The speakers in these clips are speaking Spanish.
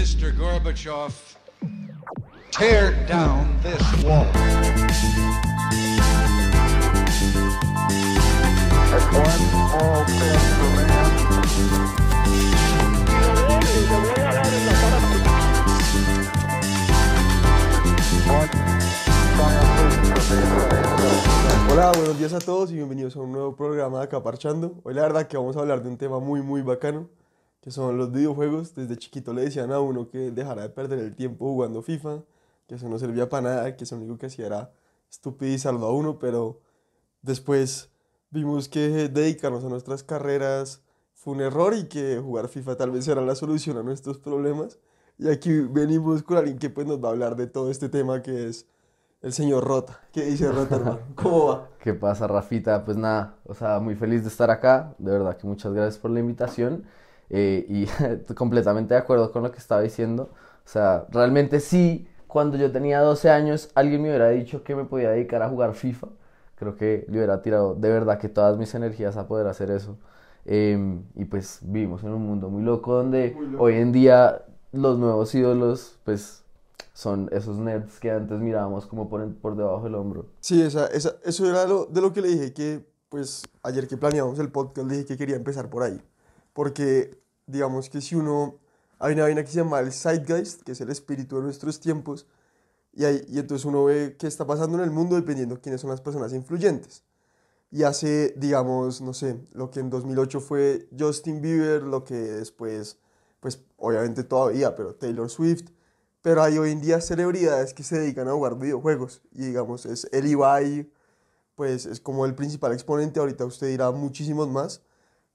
Mr. Gorbachev, tear down this wall. Hola, buenos días a todos y bienvenidos a un nuevo programa de Acá Parchando. Hoy la verdad que vamos a hablar de un tema muy muy bacano, que son los videojuegos. Desde chiquito le decían a uno que dejara de perder el tiempo jugando FIFA, que eso no servía para nada, que eso lo único que hacía era estupidizarlo a uno, pero después vimos que dedicarnos a nuestras carreras fue un error y que jugar FIFA tal vez era la solución a nuestros problemas. Y aquí venimos con alguien que pues nos va a hablar de todo este tema que es el señor Rota. ¿Qué dice Rota, hermano? ¿Cómo va? ¿Qué pasa, Rafita? Pues nada, o sea, muy feliz de estar acá. De verdad que muchas gracias por la invitación. Eh, y completamente de acuerdo con lo que estaba diciendo. O sea, realmente sí, cuando yo tenía 12 años, alguien me hubiera dicho que me podía dedicar a jugar FIFA. Creo que le hubiera tirado de verdad que todas mis energías a poder hacer eso. Em, y pues vivimos en un mundo muy loco donde Muy loco. hoy en día los nuevos ídolos, pues son esos nerds que antes mirábamos como por, en- por debajo del hombro. Sí, esa, esa, eso era lo, de lo que le dije que, pues, ayer que planeamos el podcast, le dije que quería empezar por ahí. Porque, digamos que si uno, hay una vaina que se llama el Zeitgeist, que es el espíritu de nuestros tiempos, y, ahí, y entonces uno ve qué está pasando en el mundo dependiendo de quiénes son las personas influyentes. Y hace, digamos, no sé, lo que en 2008 fue Justin Bieber, lo que después, pues, obviamente todavía, pero Taylor Swift. Pero hay hoy en día celebridades que se dedican a jugar videojuegos. Y digamos, es el Ibai, pues es como el principal exponente. Ahorita usted dirá muchísimos más.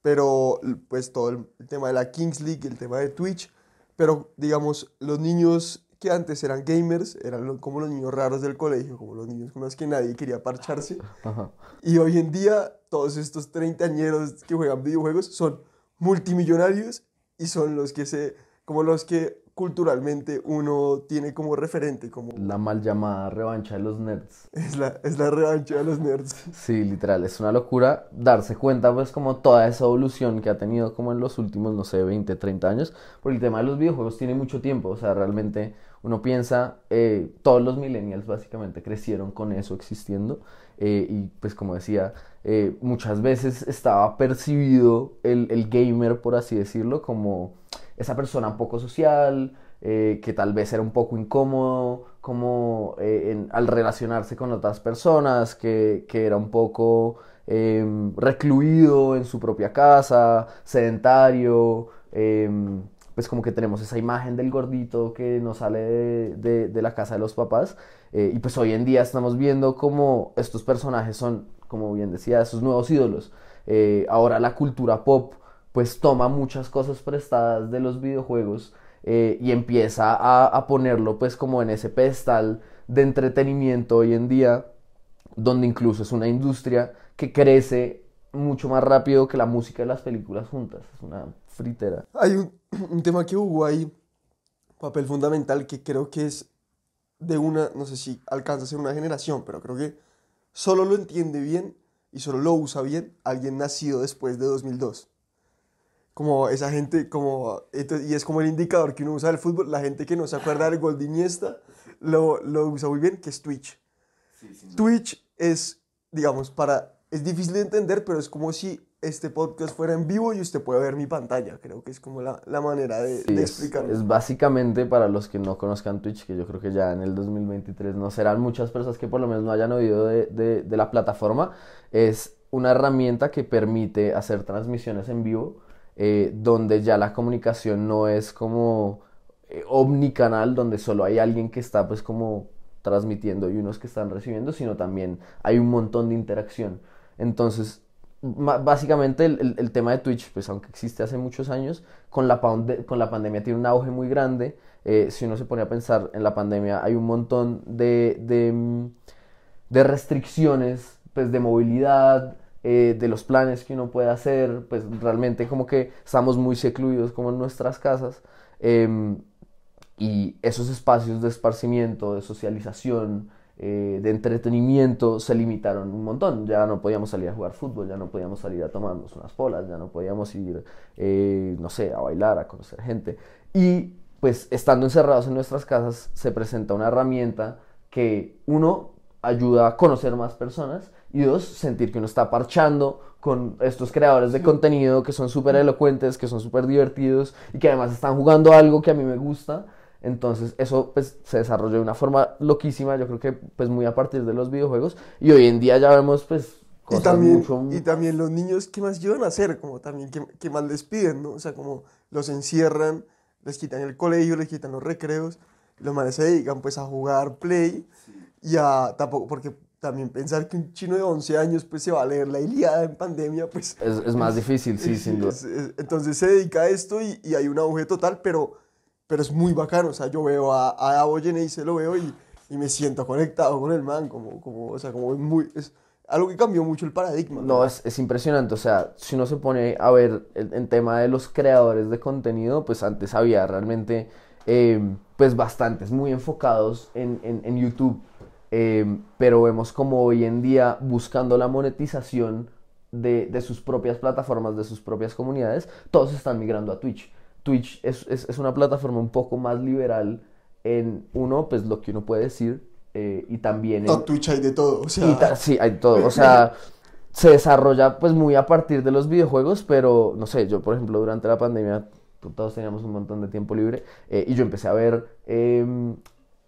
Pero pues todo el, el tema de la Kings League, el tema de Twitch. Pero digamos, los niños que antes eran gamers, eran lo- como los niños raros del colegio, como los niños con los que nadie quería parcharse. Ajá. Y hoy en día, todos estos treintañeros que juegan videojuegos son multimillonarios y son los que se, como los que culturalmente uno tiene como referente, como La mal llamada revancha de los nerds. es la, es la revancha de los nerds. Sí, literal, es una locura darse cuenta pues como toda esa evolución que ha tenido como en los últimos, no sé, 20, 30 años, porque el tema de los videojuegos tiene mucho tiempo, o sea, realmente uno piensa, eh, todos los millennials básicamente crecieron con eso existiendo, eh, y pues como decía, eh, muchas veces estaba percibido el, el gamer, por así decirlo, como esa persona poco social, eh, que tal vez era un poco incómodo como eh, al relacionarse con otras personas, que, que era un poco em, recluido en su propia casa, sedentario, em, pues como que tenemos esa imagen del gordito que no sale de, de- de la casa de los papás, eh, y pues hoy en día estamos viendo como estos personajes son, como bien decía, esos nuevos ídolos. Eh, ahora la cultura pop pues toma muchas cosas prestadas de los videojuegos eh, y empieza a, ponerlo pues como en ese pedestal de entretenimiento hoy en día, donde incluso es una industria que crece mucho más rápido que la música y las películas juntas. Es una fritera. Hay un, un tema que jugó ahí, papel fundamental, que creo que es de una, no sé si alcanza a ser una generación, pero creo que solo lo entiende bien y solo lo usa bien alguien nacido después de 2002. Como esa gente, como, esto- y es como el indicador que uno usa del fútbol, la gente que no se acuerda del gol de Iniesta lo, lo usa muy bien, que es Twitch. Twitch es, digamos, para, es difícil de entender, pero es como si este podcast fuera en vivo y usted puede ver mi pantalla. Creo que es como la, la manera de, Sí, de es, explicarlo. es básicamente para los que no conozcan Twitch, que yo creo que ya en el 2023 no serán muchas personas que por lo menos no hayan oído de, de- de la plataforma, es una herramienta que permite hacer transmisiones en vivo, eh, donde ya la comunicación no es como eh, omnicanal, donde solo hay alguien que está pues como transmitiendo y unos que están recibiendo, sino también hay un montón de interacción. Entonces, básicamente el, tema de Twitch, pues aunque existe hace muchos años, con la, con la pandemia tiene un auge muy grande. Eh, si uno se pone a pensar en la pandemia, hay un montón de, de, mm, de restricciones, pues de movilidad, eh, de los planes que uno puede hacer, pues realmente como que estamos muy secluidos como en nuestras casas. em, y esos espacios de esparcimiento, de socialización, eh, de entretenimiento se limitaron un montón. Ya no podíamos salir a jugar fútbol, ya no podíamos salir a tomarnos unas polas, ya no podíamos ir, eh, no sé, a bailar, a conocer gente. Y pues estando encerrados en nuestras casas se presenta una herramienta que uno ayuda a conocer más personas y dos, sentir que uno está parchando con estos creadores de contenido que son súper elocuentes, que son súper divertidos y que además están jugando algo que a mí me gusta. Entonces eso pues se desarrolló de una forma loquísima, yo creo que pues muy a partir de los videojuegos y hoy en día ya vemos pues Y cosas también, mucho... y también los niños, ¿qué más llevan a hacer? Como también, ¿qué, qué más les piden, no? O sea, como los encierran, les quitan el colegio, les quitan los recreos, los manes se dedican pues a jugar play y a tampoco, porque también pensar que un chino de 11 años pues se va a leer la Ilíada en pandemia, pues... Es, es más difícil, sí, sin duda. es- es- entonces se dedica a esto y, y hay un auge total, pero, pero es muy bacano, o sea, yo veo a, a Davo y se lo veo y, y me siento conectado con el man, como, como, o sea, como es muy... Es algo que cambió mucho el paradigma. No, es, es impresionante, o sea, si uno se pone a ver el, en tema de los creadores de contenido, pues antes había realmente, eh, pues bastantes, muy enfocados en, en, en YouTube, eh, pero vemos como hoy en día buscando la monetización de, de sus propias plataformas, de sus propias comunidades, todos están migrando a Twitch. Twitch es, es, es una plataforma un poco más liberal en uno, pues lo que uno puede decir, eh, y también en... Twitch hay de todo, o sea... Sí, hay todo. O sea, se desarrolla pues muy a partir de los videojuegos, pero no sé, yo por ejemplo durante la pandemia to- todos teníamos un montón de tiempo libre eh, y yo empecé a ver em,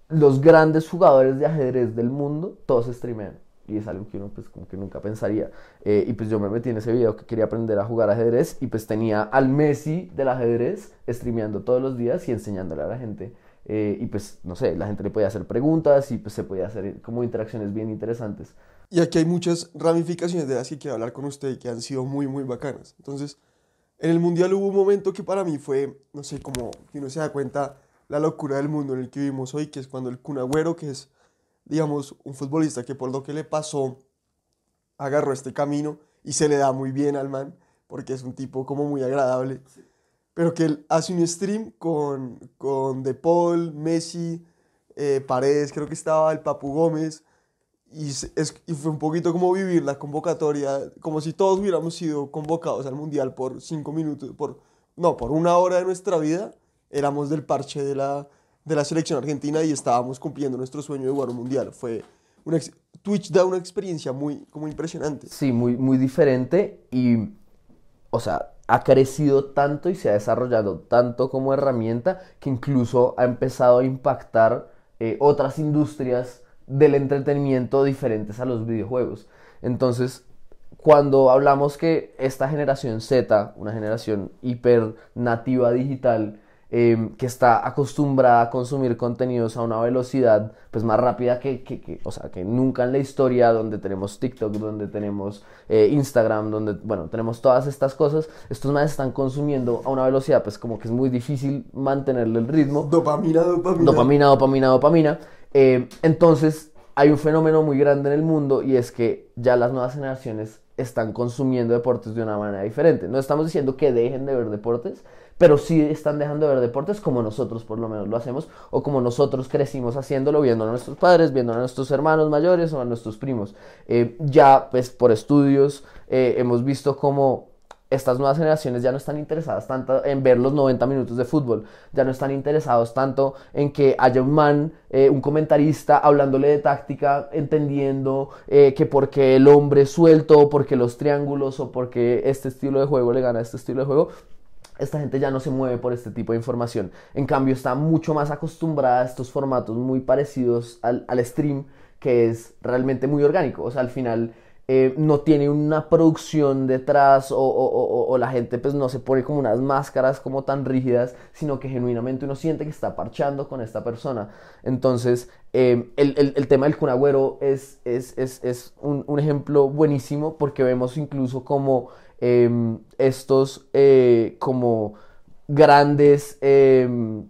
los grandes jugadores de ajedrez del mundo, todos streamean. Y es algo que uno pues como que nunca pensaría. Eh, y pues yo me metí en ese video que quería aprender a jugar ajedrez y pues tenía al Messi del ajedrez streameando todos los días y enseñándole a la gente. Eh, y pues no sé, la gente le podía hacer preguntas y pues se podía hacer como interacciones bien interesantes. Y aquí hay muchas ramificaciones de las que quiero hablar con usted que han sido muy, muy bacanas. Entonces, en el Mundial hubo un momento que para mí fue, no sé, como que uno se da cuenta la locura del mundo en el que vivimos hoy, que es cuando el Kun Agüero, que es, digamos, un futbolista que por lo que le pasó, agarró este camino y se le da muy bien al man, porque es un tipo como muy agradable, pero que él hace un stream con, con De Paul, Messi, eh, Paredes, creo que estaba el Papu Gómez, y, es- y fue un poquito como vivir la convocatoria, como si todos hubiéramos sido convocados al Mundial por cinco minutos, por, no, por una hora de nuestra vida, éramos del parche de la, de la selección argentina y estábamos cumpliendo nuestro sueño de jugar un Mundial. Fue una Twitch da una experiencia muy como impresionante. Sí, muy, muy diferente y, o sea, ha crecido tanto y se ha desarrollado tanto como herramienta que incluso ha empezado a impactar eh, otras industrias del entretenimiento diferentes a los videojuegos. Entonces, cuando hablamos que esta generación Z, una generación hiper nativa digital, eh, que está acostumbrada a consumir contenidos a una velocidad pues más rápida que, que, que- o sea, que nunca en la historia, donde tenemos TikTok, donde tenemos eh, Instagram, donde, bueno, tenemos todas estas cosas, estos más están consumiendo a una velocidad pues como que es muy difícil mantenerle el ritmo Dopamina, dopamina. dopamina, dopamina, dopamina. Eh, entonces, hay un fenómeno muy grande en el mundo y es que ya las nuevas generaciones están consumiendo deportes de una manera diferente. No estamos diciendo que dejen de ver deportes, pero sí están dejando de ver deportes como nosotros por lo menos lo hacemos o como nosotros crecimos haciéndolo, viendo a nuestros padres, viendo a nuestros hermanos mayores o a nuestros primos. Eh, ya, pues, por estudios eh, hemos visto como estas nuevas generaciones ya no están interesadas tanto en ver los 90 minutos de fútbol, ya no están interesados tanto en que haya un man, eh, un comentarista hablándole de táctica, entendiendo que porque el hombre suelto, o porque los triángulos o porque este estilo de juego le gana a este estilo de juego. Esta gente ya no se mueve por este tipo de información. En cambio, está mucho más acostumbrada a estos formatos muy parecidos al, al stream, que es realmente muy orgánico. O sea, al final eh, no tiene una producción detrás o, o- la gente pues no se pone como unas máscaras como tan rígidas, sino que genuinamente uno siente que está parchando con esta persona. Entonces, eh, el, el- el tema del cunagüero es, es, es, es un, un ejemplo buenísimo porque vemos incluso como em, estos eh, como grandes em,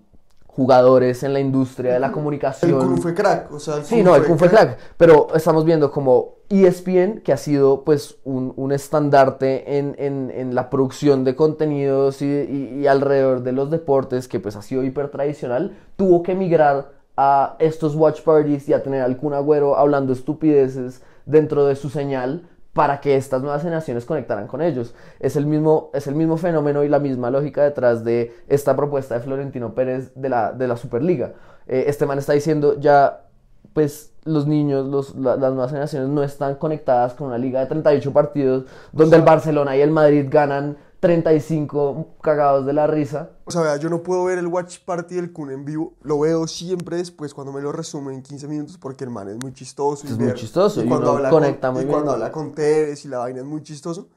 jugadores en la industria de la El comunicación. Kun fue crack, o sea, el Sí, no, el Kun fue crack, pero estamos viendo como ESPN, que ha sido pues un, un estandarte en, en- en la producción de contenidos y, y- y alrededor de los deportes, que pues ha sido hiper tradicional, tuvo que migrar a estos watch parties y a tener al Kun Agüero hablando estupideces dentro de su señal para que estas nuevas generaciones conectaran con ellos. Es el mismo, es el mismo fenómeno y la misma lógica detrás de esta propuesta de Florentino Pérez de la, de la Superliga. Eh, este man está diciendo ya, pues los niños, los, la- las nuevas generaciones no están conectadas con una liga de 38 partidos donde el Barcelona y el Madrid ganan 35 cagados de la risa. O sea, vea, yo no puedo ver el Watch Party del Kun en vivo. Lo veo siempre después cuando me lo resume en 15 minutos porque el man es muy chistoso. y Es muy ver- chistoso, y cuando uno habla conecta con, muy y bien. cuando habla con Teres y la vaina es muy chistoso.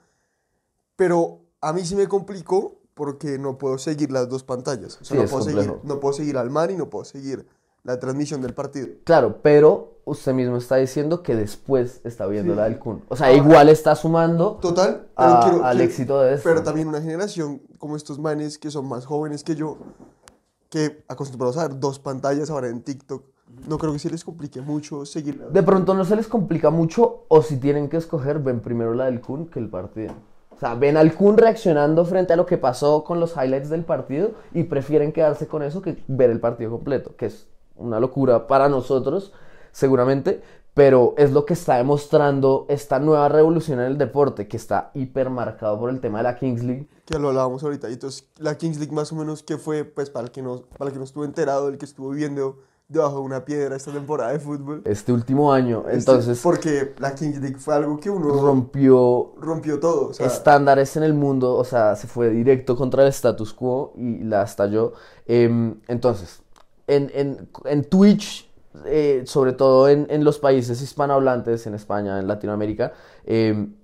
Pero a mí sí me complicó porque no puedo seguir las dos pantallas. O sea, Sí, no, puedo seguir, no puedo seguir al man y no puedo seguir la transmisión del partido. Claro, pero usted mismo está diciendo que después está viendo Sí. la del Kun. O sea, igual está sumando Total, a- al éxito de esto. Pero también una generación como estos manes que son más jóvenes que yo, que acostumbrados a ver dos pantallas ahora en TikTok, no creo que se les complique mucho seguir. De pronto no se les complica mucho o si tienen que escoger, ven primero la del Kun que el partido. O sea, ven al Kun reaccionando frente a lo que pasó con los highlights del partido y prefieren quedarse con eso que ver el partido completo, que es una locura para nosotros, seguramente, pero es lo que está demostrando esta nueva revolución en el deporte, que está hipermarcado por el tema de la Kings League. que lo hablábamos ahorita. Y entonces, la Kings League más o menos, que fue? Pues para el que no, para el que no estuvo enterado, el que estuvo viviendo debajo de una piedra esta temporada de fútbol. Este último año, Este, entonces, porque la Kings League fue algo que uno rompió rompió todo. O sea, estándares en el mundo, o sea, se fue directo contra el status quo y la estalló. Em, entonces, en, en, en Twitch, eh, sobre todo en, en los países hispanohablantes, en España, en Latinoamérica, em,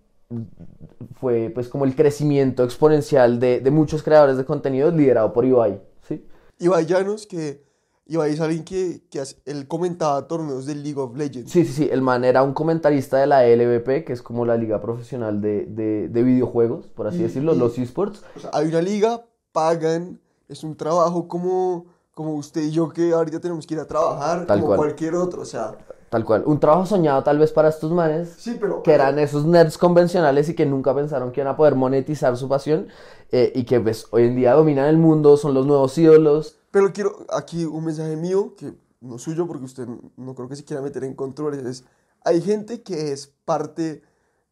fue pues como el crecimiento exponencial de, de muchos creadores de contenido liderado por Ibai, ¿sí? Ibai Llanos, que Ibai es alguien que, que hace- él comentaba torneos del League of Legends. Sí, sí, sí, el man era un comentarista de la LVP, que es como la liga profesional de, de, de videojuegos, por así Y- decirlo, y- los esports. O sea, hay una liga, pagan, es un trabajo como, como usted y yo que ahorita tenemos que ir a trabajar, Tal como cual. cualquier otro. O sea, Tal cual. Un trabajo soñado tal vez para estos manes, sí, pero... que eran esos nerds convencionales y que nunca pensaron que iban a poder monetizar su pasión eh, y que pues hoy en día dominan el mundo, son los nuevos ídolos. Pero quiero aquí un mensaje mío, que no suyo, porque usted no creo que se quiera meter en controles. Es, hay gente que es parte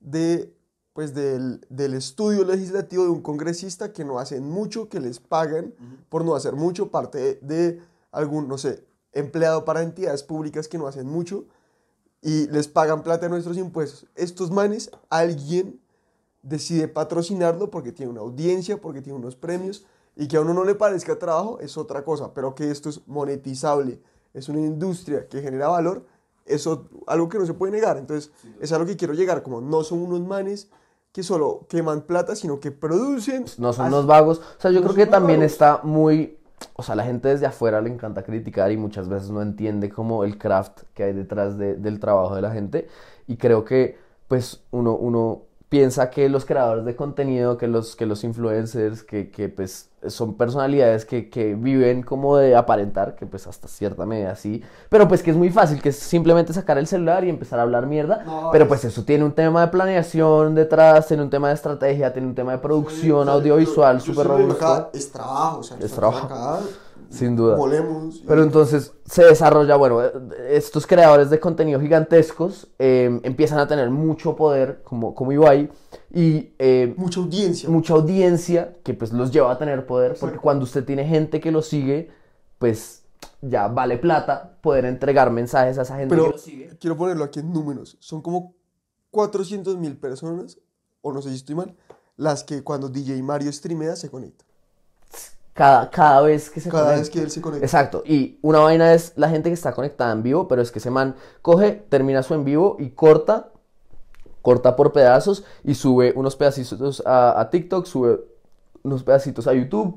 de, pues, del, del estudio legislativo de un congresista que no hacen mucho, que les pagan por no hacer mucho, parte de, algún, no sé, empleado para entidades públicas que no hacen mucho y les pagan plata de nuestros impuestos. Estos manes, alguien decide patrocinarlo porque tiene una audiencia, porque tiene unos premios y que a uno no le parezca trabajo es otra cosa, pero que esto es monetizable, es una industria que genera valor, eso algo que no se puede negar. Entonces, es a lo que quiero llegar, como no son unos manes que solo queman plata, sino que producen. No son así- unos vagos. O sea, yo No creo que también vagos. está muy... O sea, la gente desde afuera le encanta criticar y muchas veces no entiende como el craft que hay detrás de- del trabajo de la gente. Y creo que pues uno, uno piensa que los creadores de contenido, que los, que los influencers, que, que pues son personalidades que, que viven como de aparentar, que pues hasta cierta medida sí, pero pues que es muy fácil, que es simplemente sacar el celular y empezar a hablar mierda, No, pero es- pues eso tiene un tema de planeación detrás, tiene un tema de estrategia, tiene un tema de producción audiovisual súper robusto, Es trabajo, o sea, Es trabajo. acá sin duda. Pero entonces se desarrolla, bueno, eh, estos creadores de contenido gigantescos eh, empiezan a tener mucho poder, como, como Ibai, y eh, mucha audiencia. mucha audiencia que pues los lleva a tener poder, porque cuando usted tiene gente que lo sigue, pues ya vale plata poder entregar mensajes a esa gente Pero que lo sigue. quiero ponerlo aquí en números. Son como 400 mil personas, o no sé si estoy mal, las que cuando DJ Mario streamea se conectan. Cada, cada vez que se Cada conecta. vez que él se conecta. Exacto, y una vaina es la gente que está conectada en vivo, pero es que ese man coge, termina su en vivo y corta, corta por pedazos y sube unos pedacitos a, a TikTok, sube unos pedacitos a YouTube,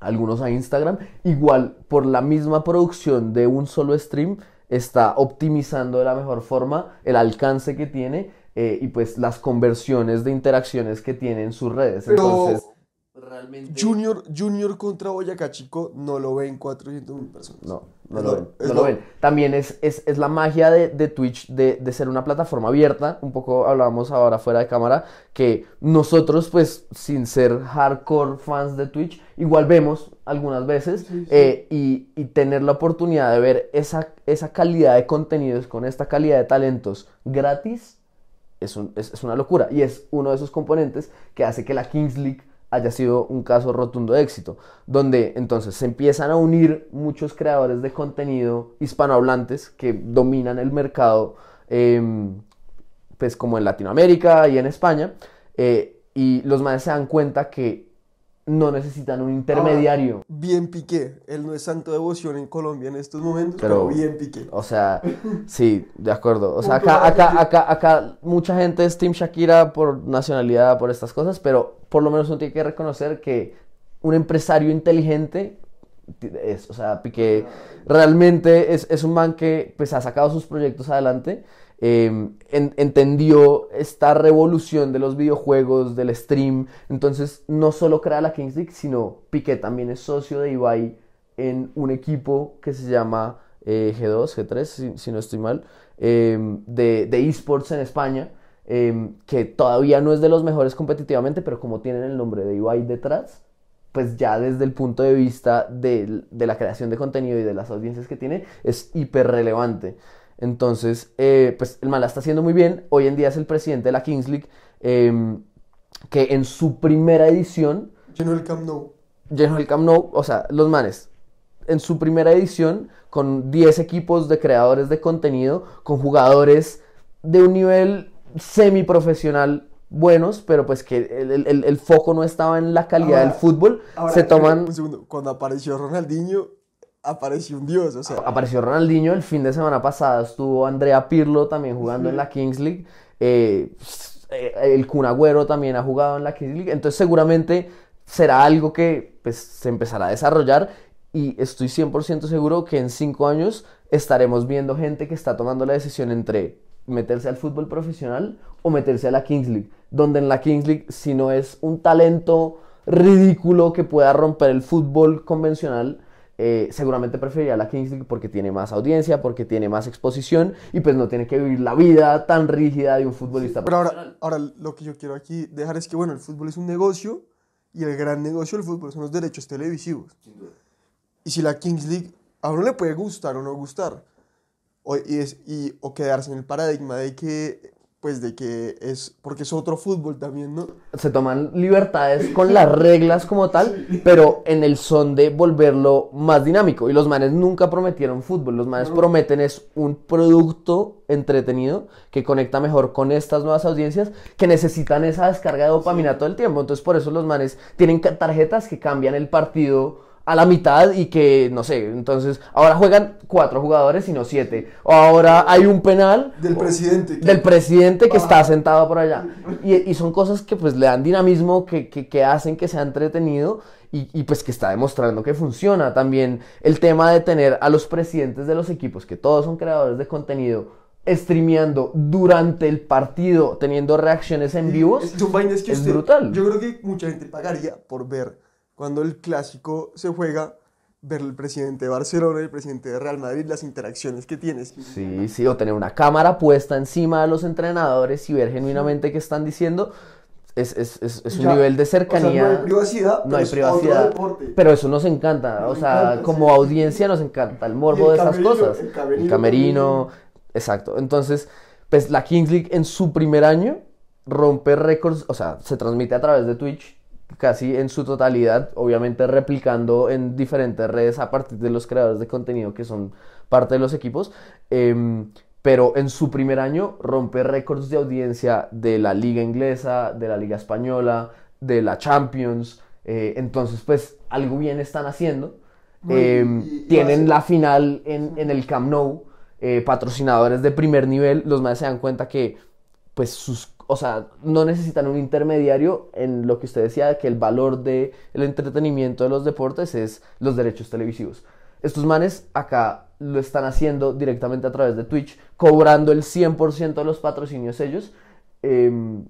algunos a Instagram. Igual, por la misma producción de un solo stream, está optimizando de la mejor forma el alcance que tiene eh, y pues las conversiones de interacciones que tiene en sus redes. Pero Entonces, realmente... Junior, Junior contra Boyacá Chico no lo ven 400 mil personas. No, no Es lo lo- ven. no lo- lo ven. También es, es, es la magia de, de Twitch de, de ser una plataforma abierta. Un poco hablábamos ahora fuera de cámara que nosotros, pues, sin ser hardcore fans de Twitch, igual vemos algunas veces eh, y, y tener la oportunidad de ver esa, esa calidad de contenidos con esta calidad de talentos gratis es, un- es- es una locura. Y es uno de esos componentes que hace que la Kings League haya sido un caso rotundo de éxito, donde entonces se empiezan a unir muchos creadores de contenido hispanohablantes que dominan el mercado, em, pues como en Latinoamérica y en España, eh, y los manes se dan cuenta que no necesitan un intermediario. Bien Piqué. Él no es santo devoción en Colombia en estos momentos, pero, Pero- bien Piqué. O sea, sí, de acuerdo. O sea, acá, acá, acá, acá mucha gente es Team Shakira por nacionalidad, por estas cosas, pero por lo menos uno tiene que reconocer que un empresario inteligente es, o sea, Piqué realmente es, es un man que pues ha sacado sus proyectos adelante, eh, en- entendió esta revolución de los videojuegos, del stream, entonces no solo crea la Kings League, sino Piqué también es socio de Ibai en un equipo que se llama eh, G2, G3, si, no estoy mal, eh, de, de esports en España, eh, que todavía no es de los mejores competitivamente, pero como tienen el nombre de Ibai detrás, pues ya desde el punto de vista de, de la creación de contenido y de las audiencias que tiene, es hiper relevante. Entonces, eh, pues el man la está haciendo muy bien. Hoy en día es el presidente de la Kings League, eh, que en su primera edición Llenó el Camp Nou. llenó el Camp Nou, o sea, los manes, en su primera edición, con 10 equipos de creadores de contenido, con jugadores de un nivel semiprofesional buenos, pero pues que el, el- el- foco no estaba en la calidad Ahora- del fútbol, Ahora, se toman... Un segundo. Cuando apareció Ronaldinho, apareció un dios. O sea, Apareció Ronaldinho el fin de semana pasada, estuvo Andrea Pirlo también jugando en la Kings League, eh, eh, el Kun Agüero también ha jugado en la Kings League, entonces seguramente será algo que pues, se empezará a desarrollar y estoy 100% seguro que en cinco años estaremos viendo gente que está tomando la decisión entre meterse al fútbol profesional o meterse a la Kings League, donde en la Kings League si no es un talento ridículo que pueda romper el fútbol convencional, eh, seguramente preferiría la Kings League porque tiene más audiencia, porque tiene más exposición y pues no tiene que vivir la vida tan rígida de un futbolista Pero profesional. ahora, ahora lo que yo quiero aquí dejar es que, bueno, el fútbol es un negocio y el gran negocio del fútbol son los derechos televisivos. Y si la Kings League a uno le puede gustar o no gustar, o, y es, y, o quedarse en el paradigma de que, pues, de que es, porque es otro fútbol también, ¿no? se toman libertades con las reglas como tal, pero en el son de volverlo más dinámico. Y los manes nunca prometieron fútbol, los manes prometen es un producto entretenido que conecta mejor con estas nuevas audiencias que necesitan esa descarga de dopamina todo el tiempo. Entonces por eso los manes tienen tarjetas que cambian el partido a la mitad y que, no sé, entonces ahora juegan cuatro jugadores y no siete. O ahora hay un penal Del presidente. del presidente que está sentado por allá. Y, y son cosas que pues le dan dinamismo, que, que, que hacen que sea entretenido y, y, pues que está demostrando que funciona. También el tema de tener a los presidentes de los equipos, que todos son creadores de contenido, streameando durante el partido, teniendo reacciones en vivos. Es- que usted- brutal. Yo creo que mucha gente pagaría por ver cuando el clásico se juega, ver el presidente de Barcelona y el presidente de Real Madrid, las interacciones que tienes. Sí, sí, o tener una cámara puesta encima de los entrenadores y ver genuinamente qué están diciendo. Es, es, es, es un Ya, nivel de o sea, cercanía. no hay privacidad, No pero hay privacidad. deporte. Pero eso nos encanta. Nos o sea, encanta, como sí. audiencia nos encanta el morbo el de esas cosas. el camerino El camerino. Exacto. Entonces, pues la Kings League en su primer año rompe récords. O sea, se transmite a través de Twitch casi en su totalidad, obviamente replicando en diferentes redes a partir de los creadores de contenido que son parte de los equipos. Em, pero en su primer año rompe récords de audiencia de la liga inglesa, de la liga española, de la Champions. eh, entonces, pues algo bien están haciendo. Em, y- y tienen hace- la final en, en el Camp Nou, eh, patrocinadores de primer nivel. Los más se dan cuenta que, pues, sus, o sea, no necesitan un intermediario en lo que usted decía, de que el valor del entretenimiento de los deportes es los derechos televisivos. Estos manes acá lo están haciendo directamente a través de Twitch, cobrando el 100% de los patrocinios ellos. em,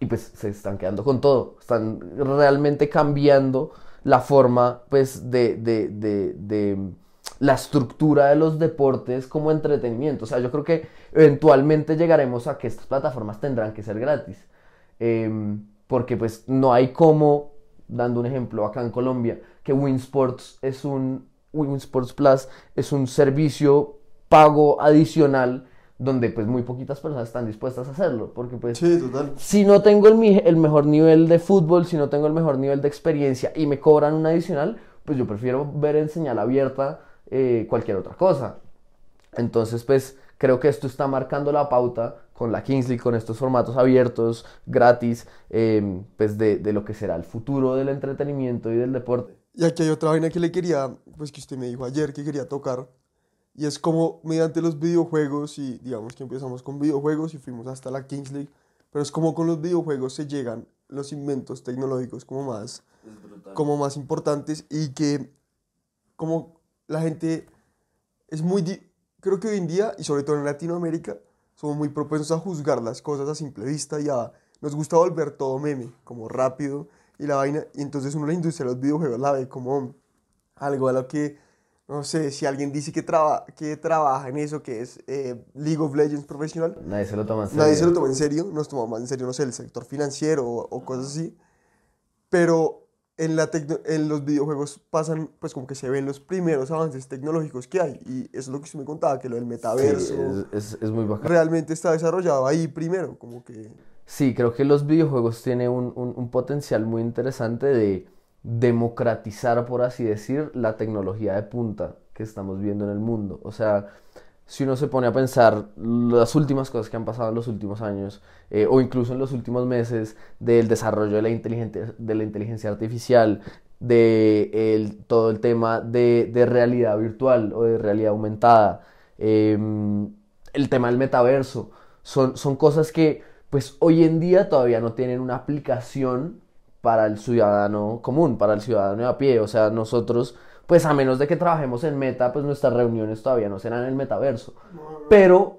y pues se están quedando con todo. Están realmente cambiando la forma, pues, de, de, de, de la estructura de los deportes como entretenimiento. O sea, yo creo que eventualmente llegaremos a que estas plataformas tendrán que ser gratis. Em, porque pues no hay como, dando un ejemplo acá en Colombia, que Winsports es un, Winsports Plus es un servicio pago adicional donde pues muy poquitas personas están dispuestas a hacerlo, porque pues Sí, total. si no tengo el, el mejor nivel de fútbol, si no tengo el mejor nivel de experiencia y me cobran un adicional, pues yo prefiero ver en señal abierta eh, cualquier otra cosa. Entonces, pues creo que esto está marcando la pauta con la Kingsley, con estos formatos abiertos, gratis, eh, pues de, de lo que será el futuro del entretenimiento y del deporte. Y aquí hay otra vaina que le quería, pues que usted me dijo ayer que quería tocar. Y es como mediante los videojuegos, y digamos que empezamos con videojuegos y fuimos hasta la Kings League, pero es como con los videojuegos se llegan los inventos tecnológicos como más, como más importantes y que como la gente es muy, creo que hoy en día, y sobre todo en Latinoamérica, somos muy propensos a juzgar las cosas a simple vista y a, nos gusta volver todo meme, como rápido y la vaina, y entonces uno la industria de los videojuegos la ve como algo a lo que, no sé, si alguien dice que, traba, que trabaja en eso, que es eh, League of Legends profesional, Nadie se lo toma en nadie se serio. lo toma en serio, nos tomamos en serio, no sé, el sector financiero o, o cosas así, pero en, la en los videojuegos pasan, pues como que se ven los primeros avances tecnológicos que hay, y eso es lo que usted me contaba, que lo del Sí, metaverso es, es- es muy bacán. realmente está desarrollado ahí primero, como que... Sí, creo que los videojuegos tienen un, un- un potencial muy interesante de democratizar, por así decir, la tecnología de punta que estamos viendo en el mundo. O sea, si uno se pone a pensar las últimas cosas que han pasado en los últimos años, eh, o incluso en los últimos meses, del desarrollo de la inteligencia, de la inteligencia artificial, de el- todo el tema de, de realidad virtual o de realidad aumentada, em, el tema del metaverso, son, son cosas que pues hoy en día todavía no tienen una aplicación para el ciudadano común, para el ciudadano de a pie. O sea, nosotros, pues a menos de que trabajemos en Meta, pues nuestras reuniones todavía no serán en el metaverso. Pero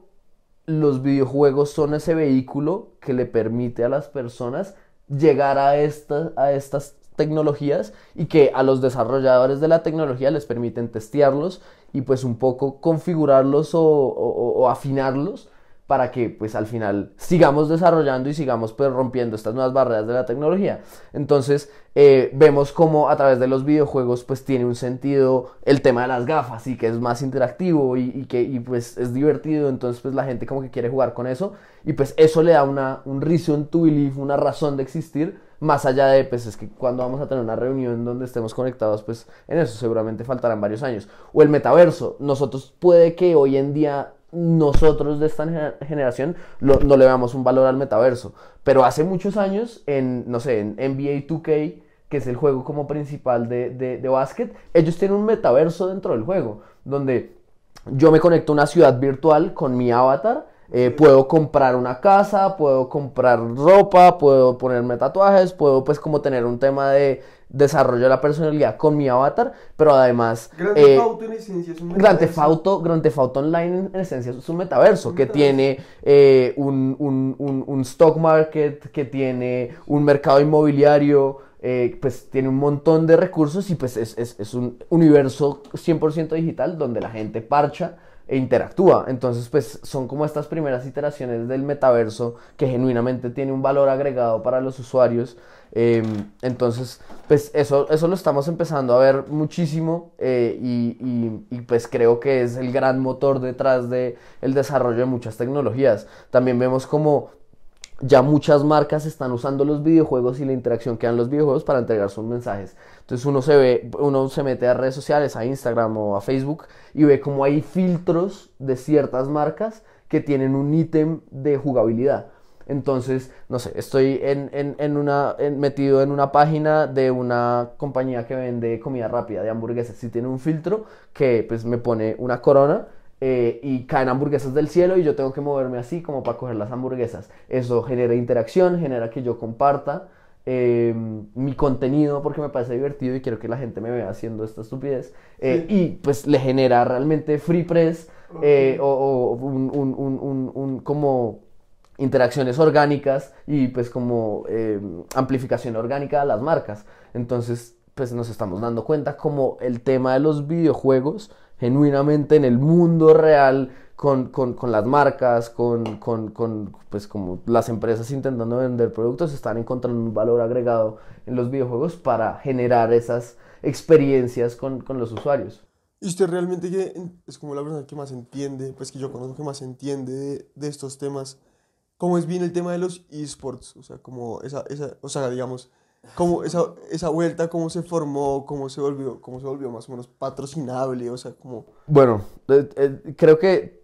los videojuegos son ese vehículo que le permite a las personas llegar a, esta- a estas tecnologías y que a los desarrolladores de la tecnología les permiten testearlos y pues un poco configurarlos o, o- o afinarlos para que pues al final sigamos desarrollando y sigamos pues rompiendo estas nuevas barreras de la tecnología. Entonces eh, vemos como a través de los videojuegos pues tiene un sentido el tema de las gafas y que es más interactivo y, que pues es divertido, entonces pues la gente como que quiere jugar con eso y pues eso le da una, un reason to believe, una razón de existir más allá de pues es que cuando vamos a tener una reunión donde estemos conectados pues en eso seguramente faltarán varios años. O el metaverso, nosotros puede que hoy en día nosotros de esta gener- generación lo- no le damos un valor al metaverso. Pero hace muchos años, en, no sé, en NBA 2K, que es el juego como principal de, de, de básquet, ellos tienen un metaverso dentro del juego, donde yo me conecto a una ciudad virtual con mi avatar, eh, puedo comprar una casa, puedo comprar ropa, puedo ponerme tatuajes, puedo pues como tener un tema de desarrollo de la personalidad con mi avatar, pero además... Grand eh, Theft en esencia es un Grand Theft metaverso. Auto, Grand Theft Auto Online en esencia es un metaverso Un que tiene eh, un, un- un- un stock market, que tiene un mercado inmobiliario, eh, pues tiene un montón de recursos y pues es, es- es un universo 100% digital donde la gente parcha e interactúa. Entonces pues son como estas primeras iteraciones del metaverso que genuinamente tiene un valor agregado para los usuarios. Eh, entonces, pues eso, eso lo estamos empezando a ver muchísimo eh, y, pues creo que es el gran motor detrás de el desarrollo de muchas tecnologías. También vemos como ya muchas marcas están usando los videojuegos y la interacción que dan los videojuegos para entregar sus mensajes. Entonces uno se ve, uno se mete a redes sociales, a Instagram o a Facebook y ve como hay filtros de ciertas marcas que tienen un ítem de jugabilidad. Entonces, no sé, estoy en, en- en una, metido en una página de una compañía que vende comida rápida de hamburguesas y tiene un filtro que pues me pone una corona eh, y caen hamburguesas del cielo y yo tengo que moverme así como para coger las hamburguesas. Eso genera interacción, genera que yo comparta eh, mi contenido porque me parece divertido y quiero que la gente me vea haciendo esta estupidez. Eh, Y pues le genera realmente free press eh, o, o un, un- como interacciones orgánicas y pues como eh, amplificación orgánica a las marcas. Entonces, pues nos estamos dando cuenta como el tema de los videojuegos genuinamente en el mundo real con, con- con las marcas, con, con- pues como las empresas intentando vender productos, están encontrando un valor agregado en los videojuegos para generar esas experiencias con, los usuarios. ¿Y usted realmente es como la persona que más entiende, pues que yo conozco que más entiende de, de estos temas? ¿Cómo es bien el tema de los esports? O sea, como esa, esa, o sea, digamos, cómo esa, esa vuelta, cómo se formó, cómo se volvió, cómo se volvió más o menos patrocinable, o sea, como... Bueno, eh, eh, creo que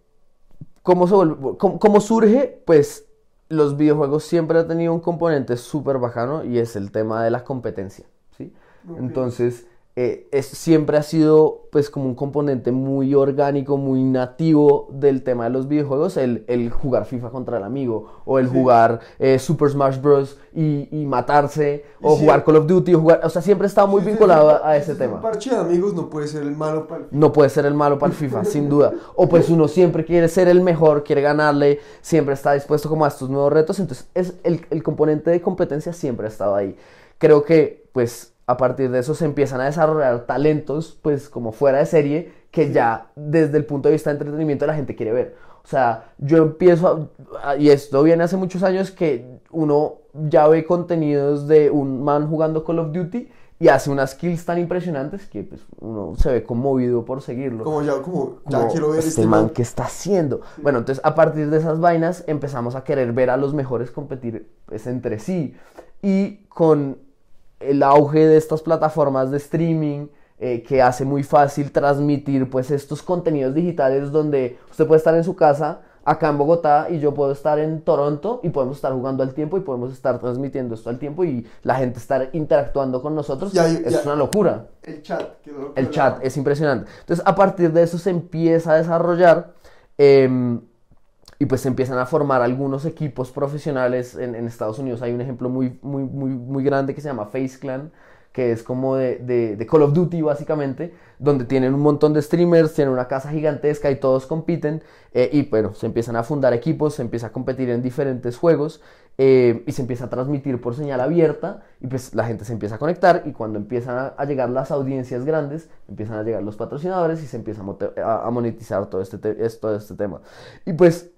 cómo, se vuelve- cómo, cómo surge, pues los videojuegos siempre han tenido un componente súper bacano y es el tema de la competencia, ¿sí? Entonces, eh, es, siempre ha sido pues como un componente muy orgánico, muy nativo del tema de los videojuegos, el, el jugar FIFA contra el amigo, o el jugar eh, Super Smash Bros. y, y matarse, o sí. jugar Call of Duty, o jugar, o sea, siempre estado muy vinculado a, ese tema. Un parche de amigos no puede ser el malo para el... No puede ser el malo para el FIFA, sin duda. O pues uno siempre quiere ser el mejor, quiere ganarle, siempre está dispuesto como a estos nuevos retos. Entonces, es el, el componente de competencia siempre ha estado ahí. Creo que, pues, a partir de eso se empiezan a desarrollar talentos, pues, como fuera de serie, que ya desde el punto de vista de entretenimiento la gente quiere ver. O sea, yo empiezo, a- a- y esto viene hace muchos años, que uno ya ve contenidos de un man jugando Call of Duty y hace unas kills tan impresionantes que pues, uno se ve conmovido por seguirlo. Como ya, como, ya Como, quiero ver este, este man man. que está haciendo. Bueno, entonces a partir de esas vainas empezamos a querer ver a los mejores competir pues, entre sí. Y con el auge de estas plataformas de streaming eh, que hace muy fácil transmitir pues estos contenidos digitales donde usted puede estar en su casa acá en Bogotá y yo puedo estar en Toronto y podemos estar jugando al tiempo y podemos estar transmitiendo esto al tiempo y la gente estar interactuando con nosotros. Es ya- una locura. El chat. que que El chat es impresionante. Entonces, a partir de eso se empieza a desarrollar em, y pues se empiezan a formar algunos equipos profesionales. En, en Estados Unidos hay un ejemplo muy, muy, muy, muy grande que se llama Face Clan, que es como de, de- Call of Duty básicamente, donde tienen un montón de streamers, tienen una casa gigantesca y todos compiten. eh, y bueno, se empiezan a fundar equipos, se empieza a competir en diferentes juegos eh, y se empieza a transmitir por señal abierta y pues la gente se empieza a conectar y cuando empiezan a, llegar las audiencias grandes, empiezan a llegar los patrocinadores y se empieza a, monetizar todo este, te- es- todo este tema. Y pues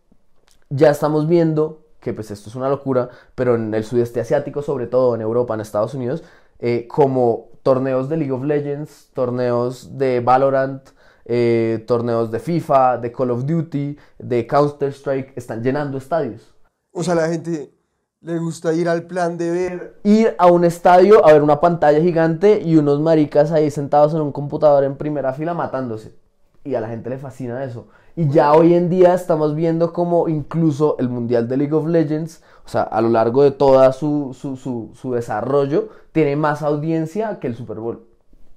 ya estamos viendo que pues esto es una locura, pero en el sudeste asiático, sobre todo en Europa, en Estados Unidos, eh, como torneos de League of Legends, torneos de Valorant, eh, torneos de FIFA, de Call of Duty, de Counter-Strike, están llenando estadios. O sea, la gente le gusta ir al plan de ver. Ir a un estadio a ver una pantalla gigante y unos maricas ahí sentados en un computador en primera fila matándose. Y a la gente le fascina eso. Y ya hoy en día estamos viendo como incluso el Mundial de League of Legends, o sea, a lo largo de toda su, su, su, su desarrollo, tiene más audiencia que el Super Bowl.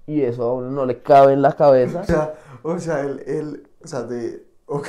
Y eso a uno no le cabe en la cabeza. O sea, o sea, el, el, o sea, de, ok.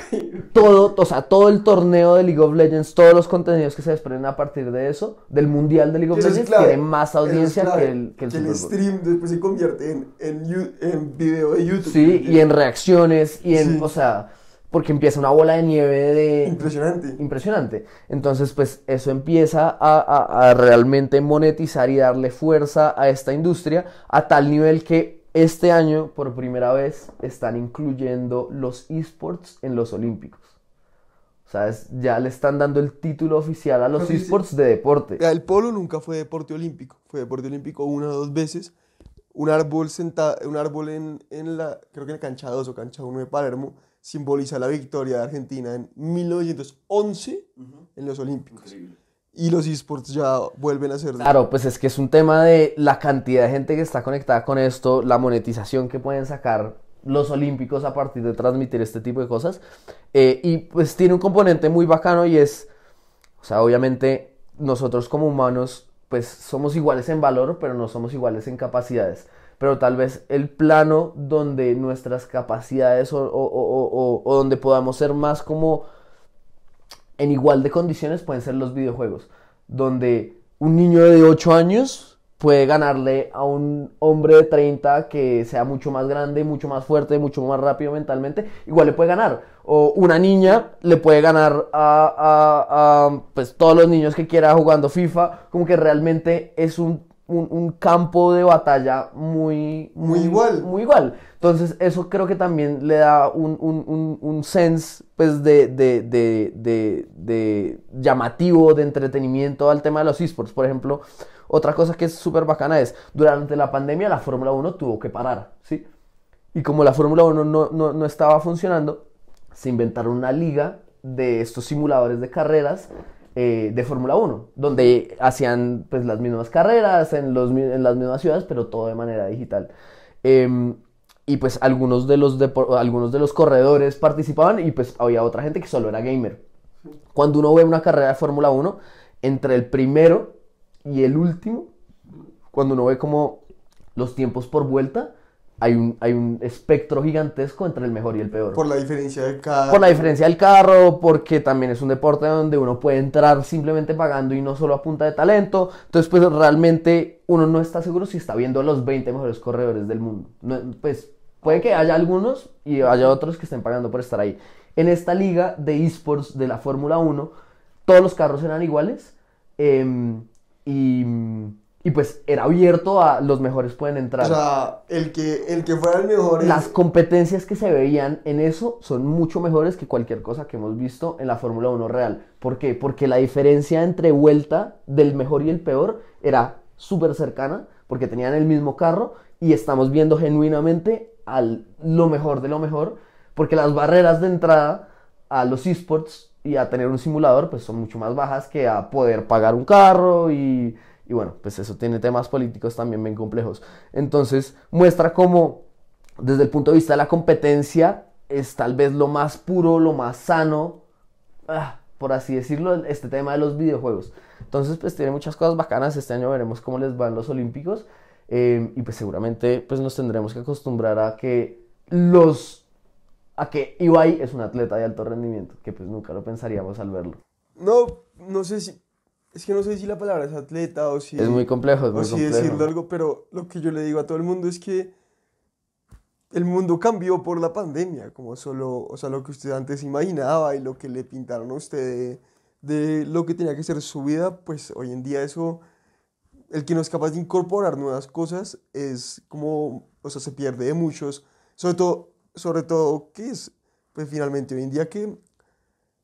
todo, o sea, todo el torneo de League of Legends, todos los contenidos que se desprenden a partir de eso, del Mundial de League of Eso Legends, tiene más es audiencia que el, que el Super Bowl. stream después se convierte en, en, video de YouTube. Sí, y en reacciones, y en, Sí. o sea, porque empieza una bola de nieve de... Impresionante. Impresionante. Entonces, pues eso empieza a, a- a realmente monetizar y darle fuerza a esta industria a tal nivel que este año, por primera vez, están incluyendo los esports en los Olímpicos. O sea, es- ya le están dando el título oficial a los esports de deporte. El polo nunca fue deporte olímpico. Fue deporte olímpico una o dos veces. Un árbol sentado, un árbol en, en la, creo que en la cancha 2 o cancha 1 de Palermo, simboliza la victoria de Argentina en 1911 en los Olímpicos. Y los esports ya vuelven a ser... Claro, pues es que es un tema de la cantidad de gente que está conectada con esto, la monetización que pueden sacar los olímpicos a partir de transmitir este tipo de cosas. Eh, y pues tiene un componente muy bacano y es, o sea, obviamente nosotros como humanos pues somos iguales en valor, pero no somos iguales en capacidades. Pero tal vez el plano donde nuestras capacidades o, o- o- o- donde podamos ser más como en igual de condiciones pueden ser los videojuegos, donde un niño de 8 años puede ganarle a un hombre de 30 que sea mucho más grande, mucho más fuerte, mucho más rápido mentalmente, igual le puede ganar. O una niña le puede ganar a, a- a, pues, todos los niños que quiera jugando FIFA, como que realmente es un, un- un campo de batalla muy, Muy igual. Muy igual. Entonces, eso creo que también le da un, un, un, un sense pues, de, de, de, de, de llamativo, de entretenimiento al tema de los esports. Por ejemplo, otra cosa que es súper bacana es, durante la pandemia la Fórmula 1 tuvo que parar, ¿sí? Y como la Fórmula 1 no, no, no estaba funcionando, se inventaron una liga de estos simuladores de carreras eh, de Fórmula 1, donde hacían pues las mismas carreras en, los, en las mismas ciudades, pero todo de manera digital. Em, y pues algunos de, los algunos de los corredores participaban y pues había otra gente que solo era gamer. Cuando uno ve una carrera de Fórmula 1, entre el primero y el último, cuando uno ve como los tiempos por vuelta, hay un, hay un espectro gigantesco entre el mejor y el peor. Por la diferencia de cada... Por la diferencia del carro, porque también es un deporte donde uno puede entrar simplemente pagando y no solo a punta de talento. Entonces, pues realmente uno no está seguro si está viendo los 20 mejores corredores del mundo. No, pues puede que haya algunos y haya otros que estén pagando por estar ahí. En esta liga de esports de la Fórmula 1, todos los carros eran iguales. em, y, y pues era abierto a los mejores pueden entrar. O sea, el que, el que fuera el mejor... es- Las competencias que se veían en eso son mucho mejores que cualquier cosa que hemos visto en la Fórmula 1 real. ¿Por qué? Porque la diferencia entre vuelta del mejor y el peor era súper cercana, porque tenían el mismo carro y estamos viendo genuinamente al lo mejor de lo mejor, porque las barreras de entrada a los esports y a tener un simulador pues son mucho más bajas que a poder pagar un carro y, y bueno, pues eso tiene temas políticos también bien complejos. Entonces muestra cómo desde el punto de vista de la competencia es tal vez lo más puro, lo más sano, ah, por así decirlo, este tema de los videojuegos. Entonces pues tiene muchas cosas bacanas, este año veremos cómo les van los Olímpicos eh, y pues seguramente pues nos tendremos que acostumbrar a que los a que Ibai es un atleta de alto rendimiento, que pues nunca lo pensaríamos al verlo. No, no sé si... Es que no sé si la palabra es atleta o si... Es muy complejo, es o muy si complejo. decirlo algo, pero lo que yo le digo a todo el mundo es que el mundo cambió por la pandemia, como solo, o sea, lo que usted antes imaginaba y lo que le pintaron a usted de, de lo que tenía que ser su vida, pues hoy en día eso, el que no es capaz de incorporar nuevas cosas es como, o sea, se pierde de muchos, sobre todo, sobre todo, ¿qué es? Pues finalmente hoy en día que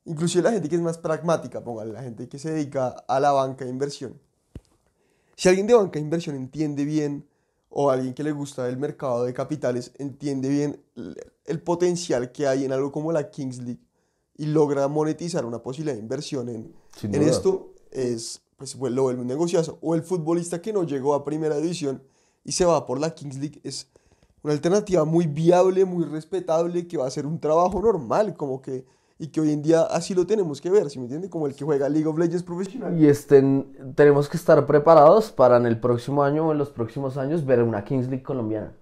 inclusive la gente que es más pragmática, póngale, la gente que se dedica a la banca de inversión. Si alguien de banca de inversión entiende bien, o alguien que le gusta el mercado de capitales, entiende bien el, potencial que hay en algo como la Kings League y logra monetizar una posibilidad de inversión en, en esto, es, pues pues, lo un negociazo. O el futbolista que no llegó a primera división y se va por la Kings League es una alternativa muy viable, muy respetable, que va a ser un trabajo normal, como que, y que hoy en día así lo tenemos que ver, ¿sí me entiende? Como el que juega League of Legends profesional. Y estén, tenemos que estar preparados para en el próximo año o en los próximos años ver una Kings League colombiana.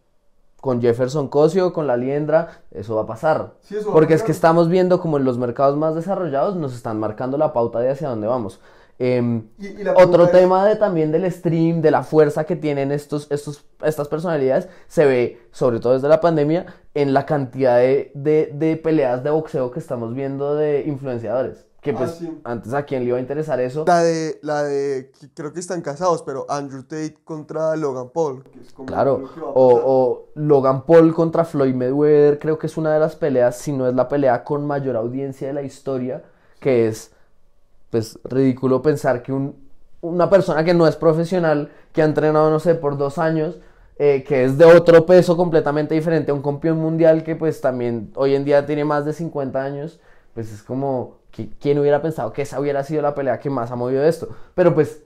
Con Jefferson Cosio, con la Liendra, eso va a pasar. Sí, eso va a Porque es que estamos viendo como en los mercados más desarrollados nos están marcando la pauta de hacia dónde vamos. Em, Y- otro es- tema de, también del stream, de la fuerza que tienen estos, estos, estas personalidades, se ve, sobre todo desde la pandemia, en la cantidad de, de, de peleas de boxeo que estamos viendo de influenciadores. Que Ah, pues sí. antes a quién le iba a interesar eso. La de, la de, creo que están casados, pero Andrew Tate contra Logan Paul. que es como Claro, lo que va a o, o Logan Paul contra Floyd Mayweather, creo que es una de las peleas, si no es la pelea con mayor audiencia de la historia, que es, pues, ridículo pensar que un, una persona que no es profesional, que ha entrenado, no sé, por dos años, eh, que es de otro peso completamente diferente a un campeón mundial que, pues, también hoy en día tiene más de 50 años, pues es como, ¿quién hubiera pensado que esa hubiera sido la pelea que más ha movido esto? Pero, pues,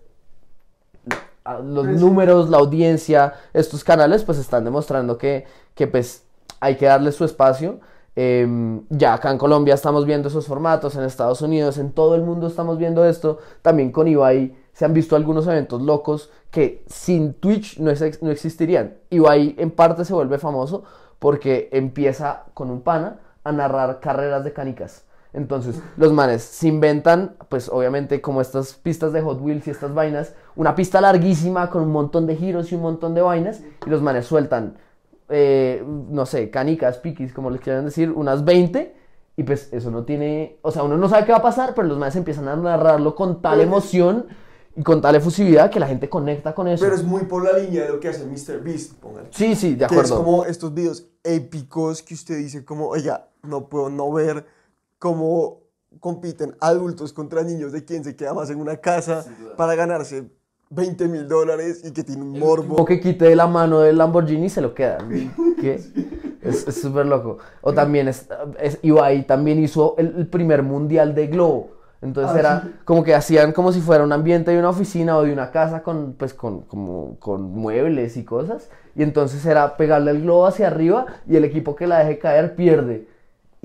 los Pues- números, la audiencia, estos canales pues están demostrando que, que pues hay que darle su espacio. Em, ya acá en Colombia estamos viendo esos formatos, en Estados Unidos, en todo el mundo estamos viendo esto. También con Ibai se han visto algunos eventos locos que sin Twitch no, es- no existirían. Ibai en parte se vuelve famoso porque empieza con un pana a narrar carreras de canicas. Entonces, los manes se inventan, pues obviamente como estas pistas de Hot Wheels y estas vainas, una pista larguísima con un montón de giros y un montón de vainas, y los manes sueltan, eh, no sé, canicas, piquis, como les quieran decir, unas 20, y pues eso no tiene, o sea, uno no sabe qué va a pasar, pero los manes empiezan a narrarlo con tal emoción y con tal efusividad que la gente conecta con eso. Pero es muy por la línea de lo que hace Mr. Beast, póngale. Sí, sí, de Que es acuerdo. como estos videos épicos que usted dice como, oiga, no puedo no ver cómo compiten adultos contra niños de quien se queda más en una casa para ganarse 20 mil dólares y que tiene un morbo. O que quite de la mano del Lamborghini y se lo queda. ¿Qué? Es es súper loco. O también es, es- Ibai también hizo el, el primer mundial de globo. Entonces Ah, era sí. como que hacían como si fuera un ambiente de una oficina o de una casa con, pues, con, como, con muebles y cosas. Y entonces era pegarle el globo hacia arriba y el equipo que la deje caer pierde.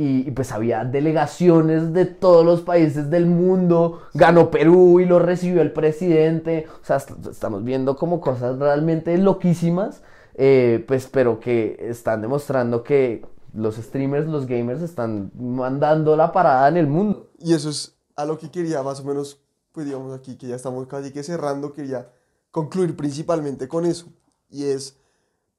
Y, y pues había delegaciones de todos los países del mundo. Ganó Perú y lo recibió el presidente. O sea, est- estamos viendo como cosas realmente loquísimas. eh, pues, pero que están demostrando que los streamers, los gamers están mandando la parada en el mundo. Y eso es a lo que quería más o menos, pues digamos aquí que ya estamos casi que cerrando, quería concluir principalmente con eso. Y es,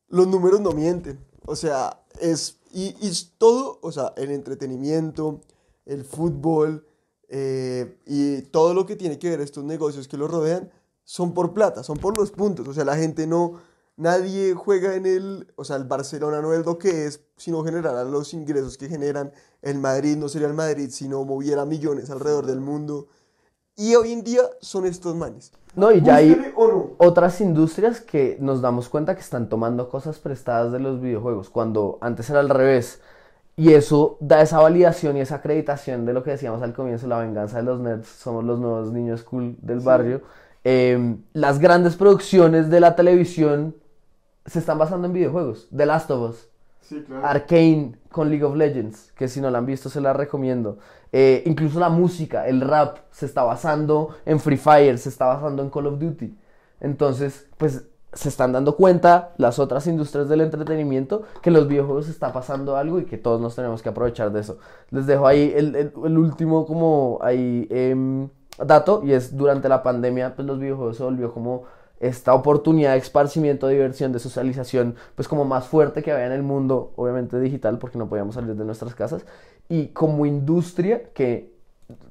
los números no mienten. O sea, es, y, todo, o sea, el entretenimiento, el fútbol eh, y todo lo que tiene que ver estos negocios que los rodean, son por plata, son por los puntos. O sea, la gente no, nadie juega en el, o sea, el Barcelona no es lo que es, sino generará los ingresos que generan. El Madrid no sería el Madrid si no moviera millones alrededor del mundo. Y hoy en día son estos manes. No, y ya hay no. otras industrias que nos damos cuenta que están tomando cosas prestadas de los videojuegos, cuando antes era al revés. Y eso da esa validación y esa acreditación de lo que decíamos al comienzo, la venganza de los nerds, somos los nuevos niños cool del barrio. Eh, las grandes producciones de la televisión se están basando en videojuegos. The Last of Us, Arcane con League of Legends, que si no la han visto se la recomiendo. Eh, incluso la música, el rap, se está basando en Free Fire, se está basando en Call of Duty. Entonces, pues se están dando cuenta las otras industrias del entretenimiento que los videojuegos está pasando algo y que todos nos tenemos que aprovechar de eso. Les dejo ahí el, el- el último como ahí em, dato y es durante la pandemia pues los videojuegos se volvió como esta oportunidad de esparcimiento, de diversión, de socialización, pues como más fuerte que había en el mundo, obviamente digital, porque no podíamos salir de nuestras casas, y como industria que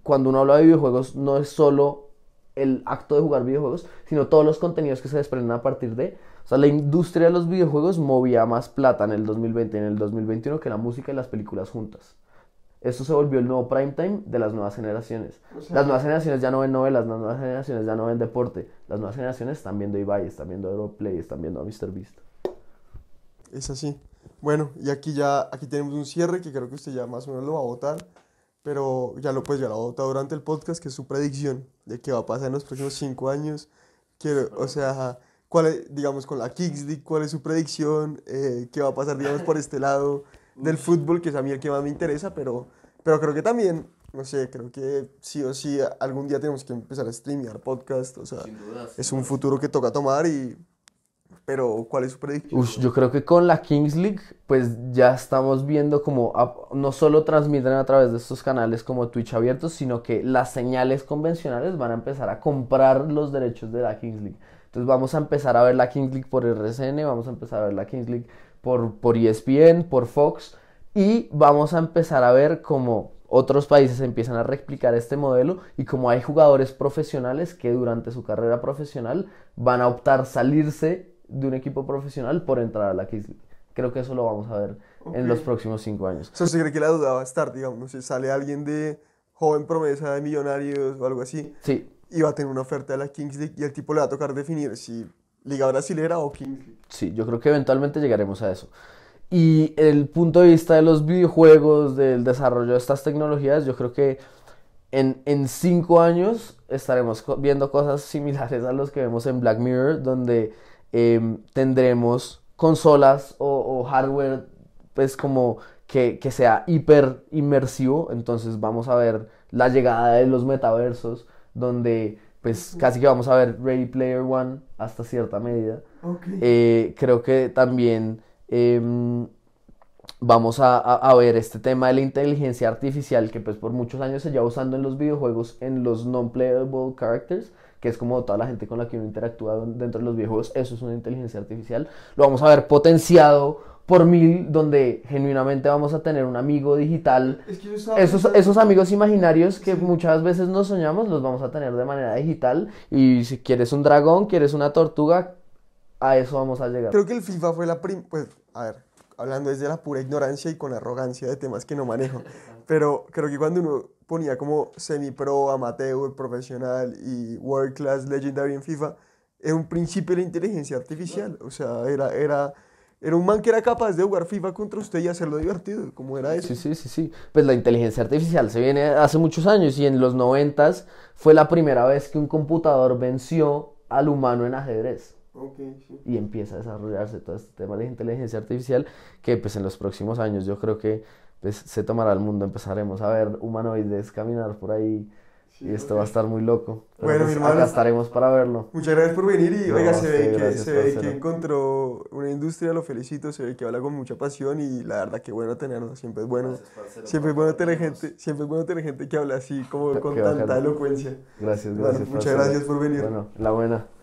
cuando uno habla de videojuegos no es solo el acto de jugar videojuegos, sino todos los contenidos que se desprenden a partir de, o sea, la industria de los videojuegos movía más plata en el 2020 y en el 2021 que la música y las películas juntas. Esto se volvió el nuevo prime time de las nuevas generaciones. O sea- las nuevas generaciones ya no ven novelas, las nuevas generaciones ya no ven deporte. Las nuevas generaciones están viendo Ibai, están viendo Europlay, están viendo a MrBeast. Es así. Bueno, y aquí ya, aquí tenemos un cierre que creo que usted ya más o menos lo va a votar, pero ya lo, pues ya lo ha votado durante el podcast, que es su predicción de qué va a pasar en los próximos cinco años. Quiero, o sea, cuál es, digamos, con la Kings League, cuál es su predicción, Eh, qué va a pasar, digamos, por este lado del fútbol, que es a mí el que más me interesa, pero, pero creo que también, no sé, creo que sí o sí algún día tenemos que empezar a streamear podcast, o sea, es un futuro que toca tomar y... Pero, ¿cuál es su predicción? Ush, yo creo que con la Kings League, pues ya estamos viendo como a- no solo transmiten a través de estos canales como Twitch abiertos, sino que las señales convencionales van a empezar a comprar los derechos de la Kings League. Entonces vamos a empezar a ver la Kings League por RCN, vamos a empezar a ver la Kings League por, por ESPN, por Fox, y vamos a empezar a ver cómo otros países empiezan a replicar este modelo y como hay jugadores profesionales que durante su carrera profesional van a optar salirse de un equipo profesional por entrar a la Kings League. Creo que eso lo vamos a ver en los próximos cinco años. O sea, ¿usted cree que la duda va a estar, digamos, sé, sale alguien de joven promesa de millonarios o algo así Sí, y va a tener una oferta de la Kings League y el tipo le va a tocar definir si Liga Brasilera o Kings League? sí, yo creo que eventualmente llegaremos a eso. Y el punto de vista de los videojuegos, del desarrollo de estas tecnologías, yo creo que en, en cinco años estaremos viendo cosas similares a los que vemos en Black Mirror, donde em, tendremos consolas o, o hardware, pues como que, que sea hiper inmersivo, entonces vamos a ver la llegada de los metaversos, donde pues casi que vamos a ver Ready Player One hasta cierta medida. Eh, creo que también em, vamos a, a- a ver este tema de la inteligencia artificial que pues por muchos años se lleva usando en los videojuegos en los non-playable characters, que es como toda la gente con la que uno interactúa dentro de los videojuegos, eso es una inteligencia artificial. Lo vamos a ver potenciado por mil, donde genuinamente vamos a tener un amigo digital Es que esos, pensando- esos amigos imaginarios que muchas veces nos soñamos, los vamos a tener de manera digital. Y si quieres un dragón, quieres una tortuga, a eso vamos a llegar. Creo que el FIFA fue la prim... Pues, a ver, hablando desde la pura ignorancia y con arrogancia de temas que no manejo, pero creo que cuando uno ponía como semi-pro, amateur, profesional y world class legendary en FIFA, era un principio de la inteligencia artificial. O sea, era, era Era un man que era capaz de jugar FIFA contra usted y hacerlo divertido, como era eso. Sí, sí, sí, sí. Pues la inteligencia artificial se viene hace muchos años y en los noventas fue la primera vez que un computador venció al humano en ajedrez. Sí. Y empieza a desarrollarse todo este tema de la inteligencia artificial que pues en los próximos años yo creo que pues, se tomará el mundo, empezaremos a ver humanoides caminar por ahí y esto va a estar muy loco. Pero Bueno, pues, mi hermano. acá estaremos para verlo. Muchas gracias por venir y No, oiga, se ve, que, gracias, se ve que encontró una industria, lo felicito, se ve que habla con mucha pasión y la verdad que bueno tenerlo, siempre es bueno, siempre es bueno tener gente, siempre es bueno tener gente que habla así como con tanta elocuencia. Gracias, Bueno, gracias. muchas parcero. gracias por venir. Bueno, la buena.